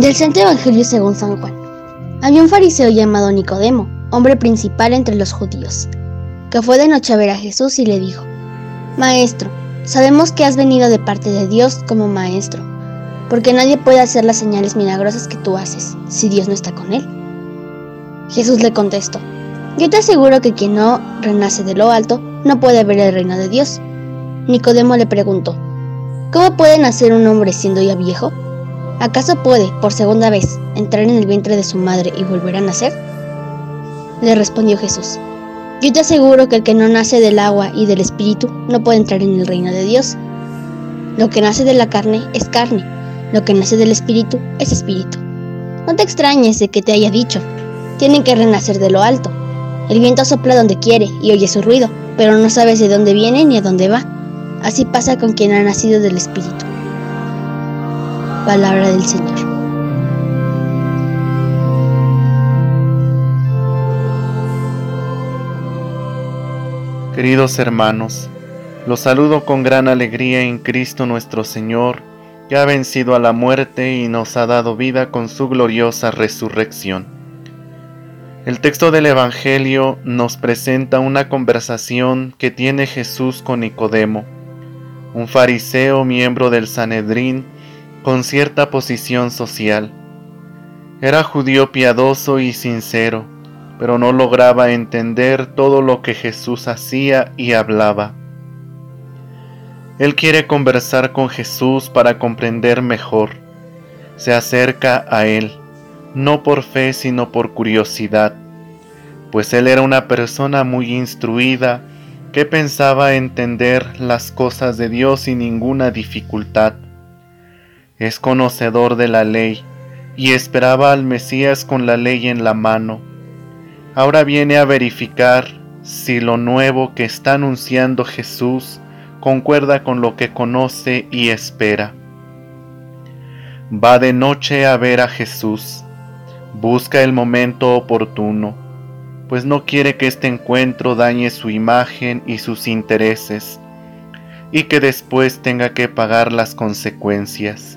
Del Santo Evangelio según San Juan. Había un fariseo llamado Nicodemo, hombre principal entre los judíos, que fue de noche a ver a Jesús y le dijo, Maestro, sabemos que has venido de parte de Dios como maestro, porque nadie puede hacer las señales milagrosas que tú haces si Dios no está con él. Jesús le contestó, Yo te aseguro que quien no renace de lo alto no puede ver el reino de Dios. Nicodemo le preguntó, ¿Cómo puede nacer un hombre siendo ya viejo? ¿Acaso puede, por segunda vez, entrar en el vientre de su madre y volver a nacer? Le respondió Jesús, yo te aseguro que el que no nace del agua y del espíritu no puede entrar en el reino de Dios. Lo que nace de la carne es carne, lo que nace del espíritu es espíritu. No te extrañes de que te haya dicho, tienen que renacer de lo alto. El viento sopla donde quiere y oye su ruido, pero no sabes de dónde viene ni a dónde va. Así pasa con quien ha nacido del espíritu. Palabra del Señor. Queridos hermanos, los saludo con gran alegría en Cristo nuestro Señor, que ha vencido a la muerte y nos ha dado vida con su gloriosa resurrección. El texto del Evangelio nos presenta una conversación que tiene Jesús con Nicodemo, un fariseo miembro del Sanedrín con cierta posición social. Era judío piadoso y sincero, pero no lograba entender todo lo que Jesús hacía y hablaba. Él quiere conversar con Jesús para comprender mejor. Se acerca a Él, no por fe sino por curiosidad, pues Él era una persona muy instruida que pensaba entender las cosas de Dios sin ninguna dificultad es conocedor de la ley y esperaba al Mesías con la ley en la mano. Ahora viene a verificar si lo nuevo que está anunciando Jesús concuerda con lo que conoce y espera. Va de noche a ver a Jesús, busca el momento oportuno, pues no quiere que este encuentro dañe su imagen y sus intereses, y que después tenga que pagar las consecuencias.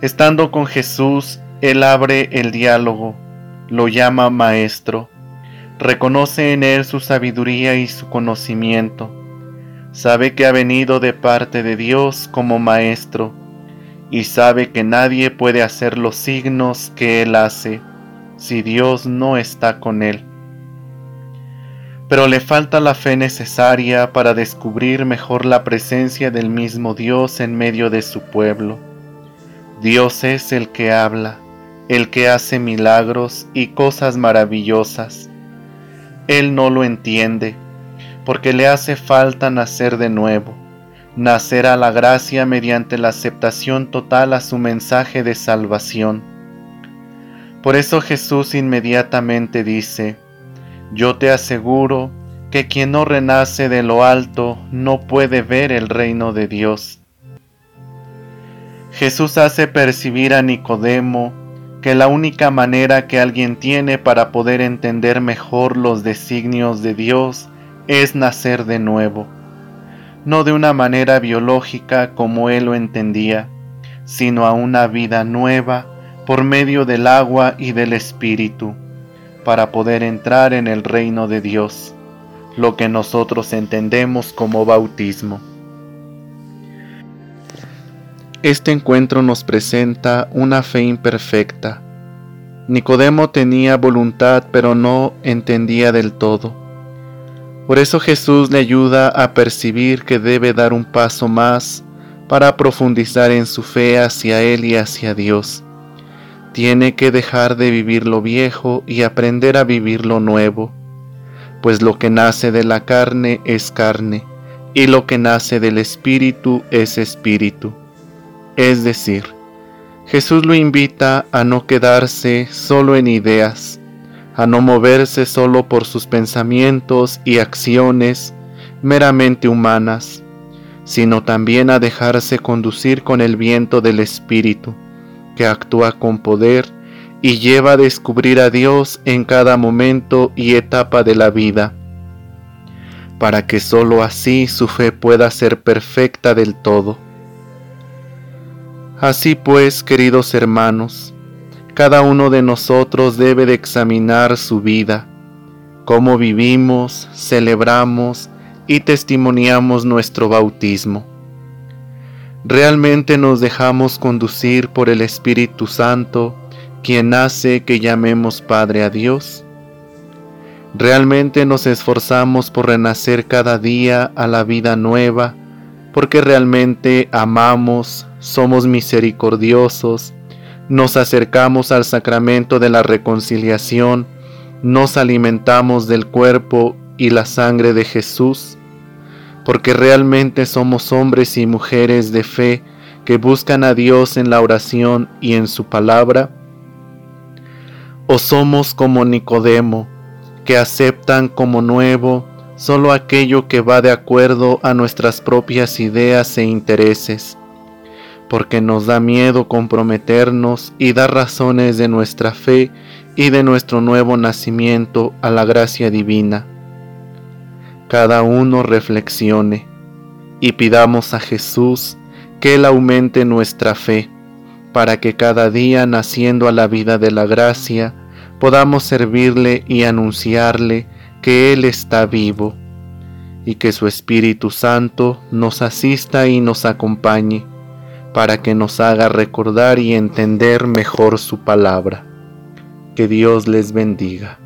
Estando con Jesús, Él abre el diálogo, lo llama maestro, reconoce en Él su sabiduría y su conocimiento, sabe que ha venido de parte de Dios como maestro, y sabe que nadie puede hacer los signos que Él hace si Dios no está con Él. Pero le falta la fe necesaria para descubrir mejor la presencia del mismo Dios en medio de su pueblo Dios es el que habla, el que hace milagros y cosas maravillosas. Él no lo entiende, porque le hace falta nacer de nuevo, nacer a la gracia mediante la aceptación total a su mensaje de salvación. Por eso Jesús inmediatamente dice, yo te aseguro que quien no renace de lo alto no puede ver el reino de Dios. Jesús hace percibir a Nicodemo que la única manera que alguien tiene para poder entender mejor los designios de Dios es nacer de nuevo, no de una manera biológica como él lo entendía, sino a una vida nueva por medio del agua y del Espíritu, para poder entrar en el reino de Dios, lo que nosotros entendemos como bautismo. Este encuentro nos presenta una fe imperfecta. Nicodemo tenía voluntad pero no entendía del todo. Por eso Jesús le ayuda a percibir que debe dar un paso más para profundizar en su fe hacia Él y hacia Dios. Tiene que dejar de vivir lo viejo y aprender a vivir lo nuevo, pues lo que nace de la carne es carne, y lo que nace del espíritu es espíritu. Es decir, Jesús lo invita a no quedarse solo en ideas, a no moverse solo por sus pensamientos y acciones meramente humanas, sino también a dejarse conducir con el viento del Espíritu, que actúa con poder y lleva a descubrir a Dios en cada momento y etapa de la vida, para que sólo así su fe pueda ser perfecta del todo. Así pues, queridos hermanos, cada uno de nosotros debe de examinar su vida, cómo vivimos, celebramos y testimoniamos nuestro bautismo. ¿Realmente nos dejamos conducir por el Espíritu Santo, quien hace que llamemos Padre a Dios? ¿Realmente nos esforzamos por renacer cada día a la vida nueva, porque realmente amamos, somos misericordiosos, nos acercamos al sacramento de la reconciliación, nos alimentamos del cuerpo y la sangre de Jesús, porque realmente somos hombres y mujeres de fe que buscan a Dios en la oración y en su palabra, o somos como Nicodemo, que aceptan como nuevo solo aquello que va de acuerdo a nuestras propias ideas e intereses porque nos da miedo comprometernos y dar razones de nuestra fe y de nuestro nuevo nacimiento a la gracia divina. Cada uno reflexione y pidamos a Jesús que Él aumente nuestra fe, para que cada día naciendo a la vida de la gracia podamos servirle y anunciarle que Él está vivo, y que su Espíritu Santo nos asista y nos acompañe para que nos haga recordar y entender mejor su palabra. Que Dios les bendiga.